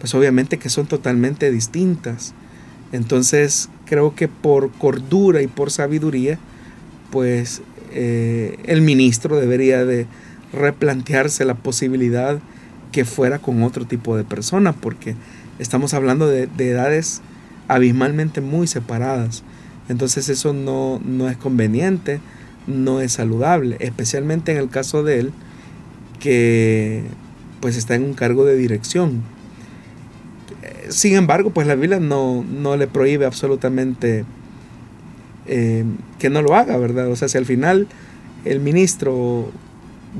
pues obviamente que son totalmente distintas. Entonces creo que por cordura y por sabiduría, pues eh, el ministro debería de replantearse la posibilidad que fuera con otro tipo de persona, porque estamos hablando de, edades abismalmente muy separadas. Entonces eso no, no, es conveniente, no es saludable, especialmente en el caso de él, que pues está en un cargo de dirección. Sin embargo, pues la Biblia no, no le prohíbe absolutamente eh, que no lo haga, ¿verdad? O sea, si al final el ministro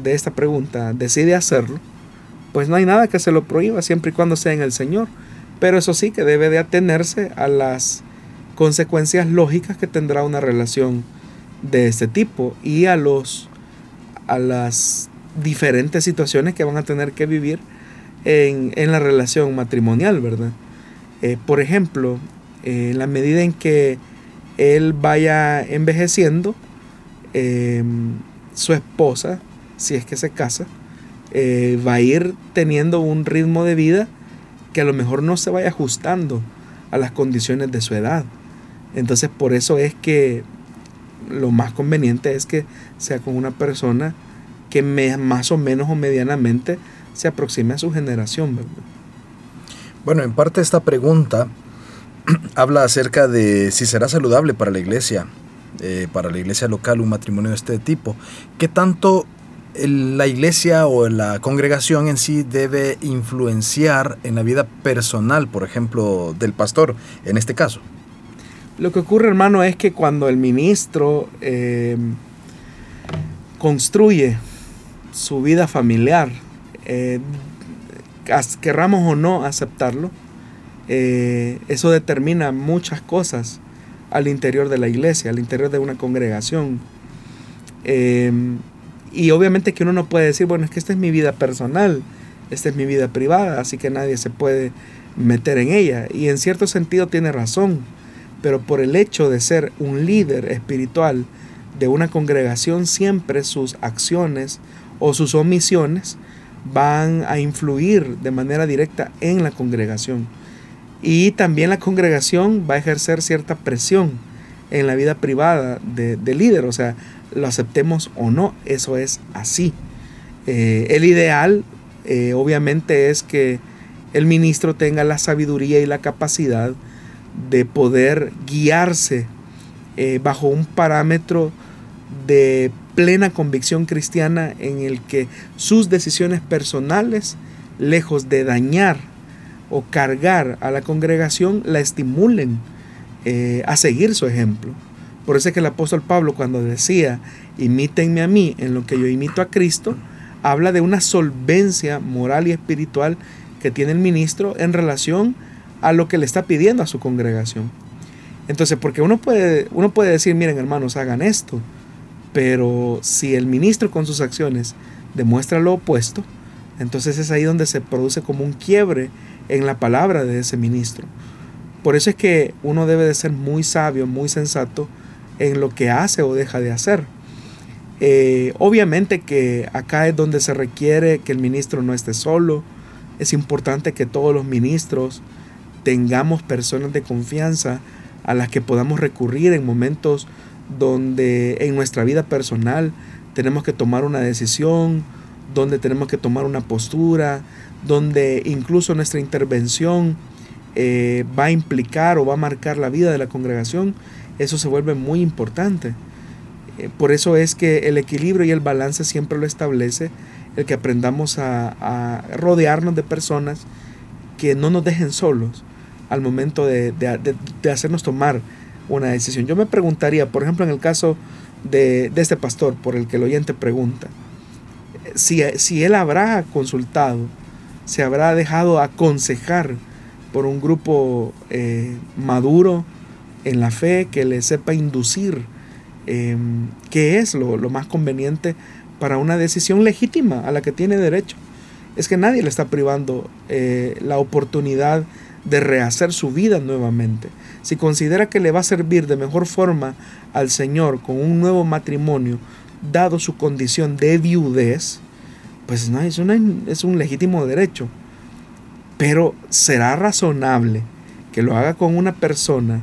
de esta pregunta decide hacerlo, pues no hay nada que se lo prohíba siempre y cuando sea en el Señor. Pero eso sí que debe de atenerse a las consecuencias lógicas que tendrá una relación de este tipo y a los a las diferentes situaciones que van a tener que vivir en, la relación matrimonial, ¿verdad? Eh, por ejemplo, en la medida en que él vaya envejeciendo, em, su esposa, si es que se casa, eh, va a ir teniendo un ritmo de vida que a lo mejor no se vaya ajustando a las condiciones de su edad. Entonces por eso es que lo más conveniente es que sea con una persona que más o menos o medianamente se aproxime a su generación. Bueno, en parte esta pregunta habla acerca de si será saludable para la iglesia, eh, para la iglesia local, un matrimonio de este tipo. ¿Qué tanto la iglesia o la congregación en sí debe influenciar en la vida personal, por ejemplo, del pastor, en este caso? Lo que ocurre, hermano, es que cuando el ministro eh, construye su vida familiar, eh, querramos o no aceptarlo, eh, eso determina muchas cosas al interior de la iglesia, al interior de una congregación. Eh, y obviamente que uno no puede decir, bueno, es que esta es mi vida personal, esta es mi vida privada, así que nadie se puede meter en ella. Y en cierto sentido tiene razón, pero por el hecho de ser un líder espiritual de una congregación, siempre sus acciones o sus omisiones van a influir de manera directa en la congregación. Y también la congregación va a ejercer cierta presión en la vida privada del de líder, o sea, lo aceptemos o no, eso es así. Eh, el ideal, eh, obviamente, es que el ministro tenga la sabiduría y la capacidad de poder guiarse eh, bajo un parámetro de plena convicción cristiana en el que sus decisiones personales, lejos de dañar o cargar a la congregación, la estimulen a seguir su ejemplo. Por eso es que el apóstol Pablo cuando decía, imítenme a mí en lo que yo imito a Cristo, habla de una solvencia moral y espiritual que tiene el ministro en relación a lo que le está pidiendo a su congregación. Entonces, porque uno puede, uno puede decir, miren hermanos, hagan esto, pero si el ministro con sus acciones demuestra lo opuesto, entonces es ahí donde se produce como un quiebre en la palabra de ese ministro. Por eso es que uno debe de ser muy sabio, muy sensato en lo que hace o deja de hacer. Eh, obviamente que acá es donde se requiere que el ministro no esté solo. Es importante que todos los ministros tengamos personas de confianza a las que podamos recurrir en momentos donde en nuestra vida personal tenemos que tomar una decisión, donde tenemos que tomar una postura, donde incluso nuestra intervención eh, va a implicar o va a marcar la vida de la congregación, eso se vuelve muy importante. Eh, por eso es que el equilibrio y el balance siempre lo establece el que aprendamos a, rodearnos de personas que no nos dejen solos al momento de hacernos tomar una decisión. Yo me preguntaría, por ejemplo, en el caso de, este pastor por el que el oyente pregunta, si, si él habrá consultado, se habrá dejado aconsejar por un grupo eh, maduro en la fe que le sepa inducir em, qué es lo, más conveniente para una decisión legítima a la que tiene derecho. Es que nadie le está privando eh, la oportunidad de rehacer su vida nuevamente, si considera que le va a servir de mejor forma al Señor con un nuevo matrimonio, dado su condición de viudez, pues no, es, es un legítimo derecho. Pero será razonable que lo haga con una persona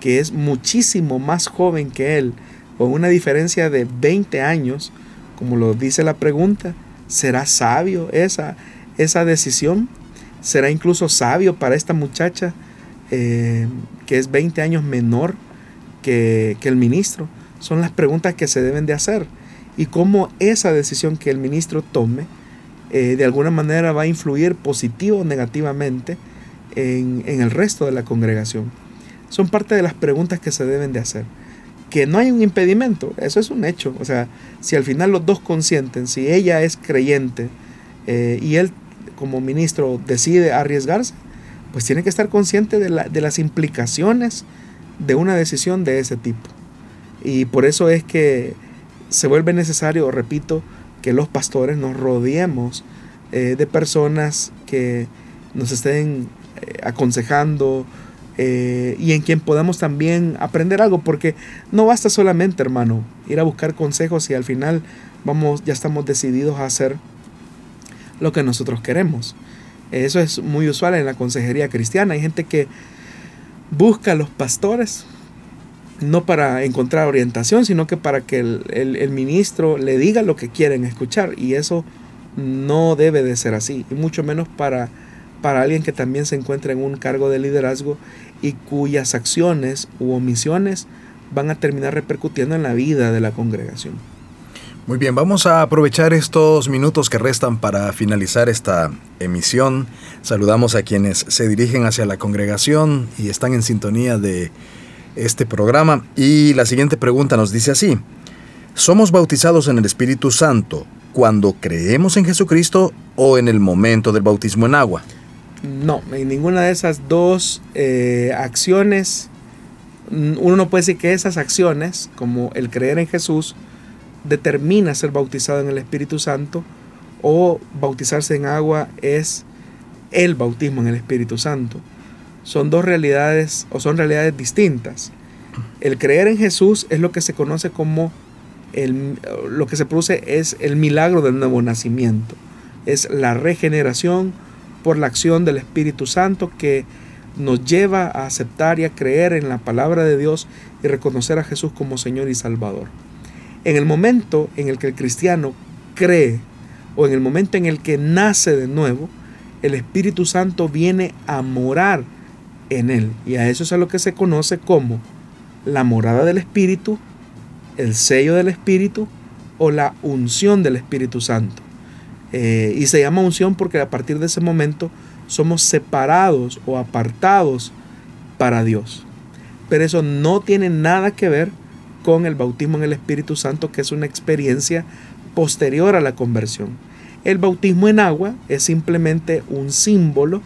que es muchísimo más joven que él, con una diferencia de 20 años, como lo dice la pregunta, ¿será sabio esa, esa decisión? será incluso sabio para esta muchacha eh, que es 20 años menor que, el ministro. Son las preguntas que se deben de hacer. Y cómo esa decisión que el ministro tome eh, de alguna manera va a influir positivo o negativamente en, en el resto de la congregación. Son parte de las preguntas que se deben de hacer que no hay un impedimento, eso es un hecho. O sea, si al final los dos consienten, si ella es creyente eh, y él como ministro decide arriesgarse, pues tiene que estar consciente de, de las implicaciones de una decisión de ese tipo. Y por eso es que se vuelve necesario, repito, que los pastores nos rodeemos eh, de personas que nos estén eh, aconsejando eh, y en quien podamos también aprender algo, porque no basta solamente, hermano, ir a buscar consejos y al final vamos, ya estamos decididos a hacer lo que nosotros queremos. Eso es muy usual en la consejería cristiana. Hay gente que busca a los pastores no para encontrar orientación, sino que para que el, ministro le diga lo que quieren escuchar. Y eso no debe de ser así, y mucho menos para, para alguien que también se encuentra en un cargo de liderazgo y cuyas acciones u omisiones van a terminar repercutiendo en la vida de la congregación. Muy bien, vamos a aprovechar estos minutos que restan para finalizar esta emisión. Saludamos a quienes se dirigen hacia la congregación y están en sintonía de este programa. Y la siguiente pregunta nos dice así, ¿somos bautizados en el Espíritu Santo cuando creemos en Jesucristo o en el momento del bautismo en agua? No, en ninguna de esas dos eh, acciones, uno no puede decir que esas acciones, como el creer en Jesús, determina ser bautizado en el Espíritu Santo o bautizarse en agua es el bautismo en el Espíritu Santo son dos realidades o son realidades distintas. El creer en Jesús es lo que se conoce como el, lo que se produce es el milagro del nuevo nacimiento. Es la regeneración por la acción del Espíritu Santo que nos lleva a aceptar y a creer en la palabra de Dios y reconocer a Jesús como Señor y Salvador. En el momento en el que el cristiano cree o en el momento en el que nace de nuevo, el Espíritu Santo viene a morar en él. Y a eso es a lo que se conoce como la morada del Espíritu, el sello del Espíritu o la unción del Espíritu Santo. Eh, y se llama unción porque a partir de ese momento somos separados o apartados para Dios. Pero eso no tiene nada que ver con el bautismo en el Espíritu Santo, que es una experiencia posterior a la conversión. El bautismo en agua es simplemente un símbolo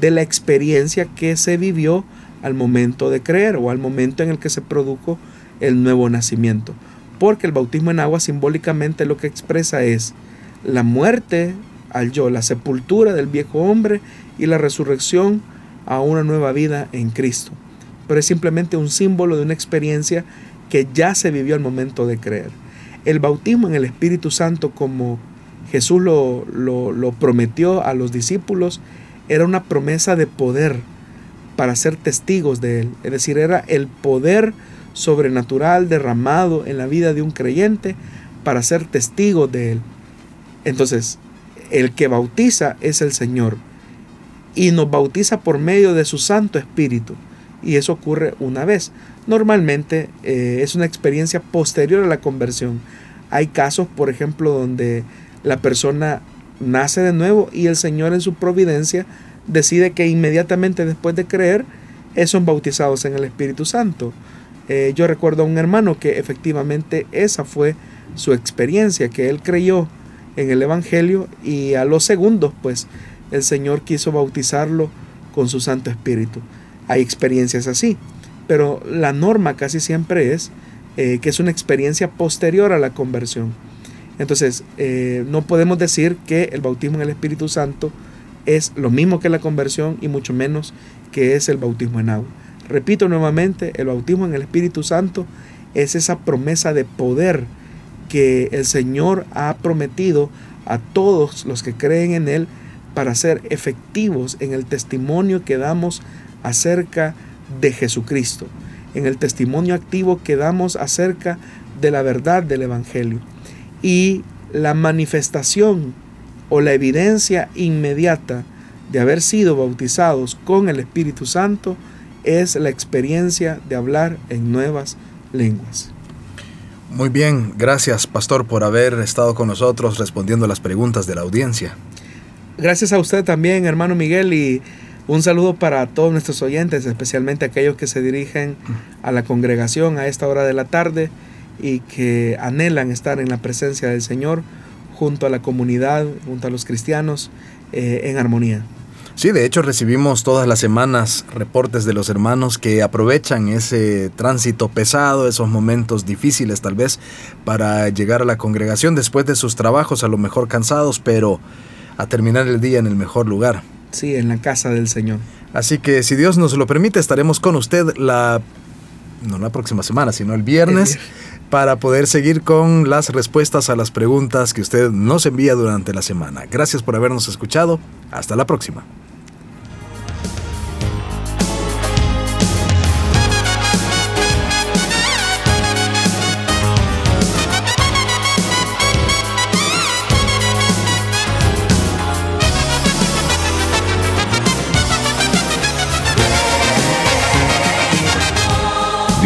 de la experiencia que se vivió al momento de creer o al momento en el que se produjo el nuevo nacimiento. Porque el bautismo en agua simbólicamente lo que expresa es la muerte al yo, la sepultura del viejo hombre y la resurrección a una nueva vida en Cristo. Pero es simplemente un símbolo de una experiencia que ya se vivió al momento de creer. El bautismo en el Espíritu Santo, como Jesús lo, lo, prometió a los discípulos, era una promesa de poder para ser testigos de Él. Es decir, era el poder sobrenatural derramado en la vida de un creyente para ser testigo de Él. Entonces, el que bautiza es el Señor y nos bautiza por medio de su Santo Espíritu. Y eso ocurre una vez. Normalmente eh, es una experiencia posterior a la conversión. Hay casos, por ejemplo, donde la persona nace de nuevo y el Señor en su providencia decide que inmediatamente después de creer son bautizados en el Espíritu Santo. Eh, yo recuerdo a un hermano que efectivamente esa fue su experiencia, que él creyó en el Evangelio y a los segundos pues el Señor quiso bautizarlo con su Santo Espíritu. Hay experiencias así, pero la norma casi siempre es eh, que es una experiencia posterior a la conversión. Entonces, eh, no podemos decir que el bautismo en el Espíritu Santo es lo mismo que la conversión y mucho menos que es el bautismo en agua. Repito nuevamente, el bautismo en el Espíritu Santo es esa promesa de poder que el Señor ha prometido a todos los que creen en Él para ser efectivos en el testimonio que damos acerca de Jesucristo, en el testimonio activo que damos acerca de la verdad del Evangelio y la manifestación o la evidencia inmediata de haber sido bautizados con el Espíritu Santo es la experiencia de hablar en nuevas lenguas. Muy bien, gracias pastor por haber estado con nosotros respondiendo las preguntas de la audiencia. Gracias a usted también, hermano Miguel, y un saludo para todos nuestros oyentes, especialmente aquellos que se dirigen a la congregación a esta hora de la tarde y que anhelan estar en la presencia del Señor junto a la comunidad, junto a los cristianos eh, en armonía. Sí, de hecho recibimos todas las semanas reportes de los hermanos que aprovechan ese tránsito pesado, esos momentos difíciles tal vez, para llegar a la congregación después de sus trabajos, a lo mejor cansados, pero a terminar el día en el mejor lugar. Sí, en la casa del Señor. Así que si Dios nos lo permite, estaremos con usted la, no la próxima semana, sino el viernes, para poder seguir con las respuestas a las preguntas que usted nos envía durante la semana. Gracias por habernos escuchado. Hasta la próxima.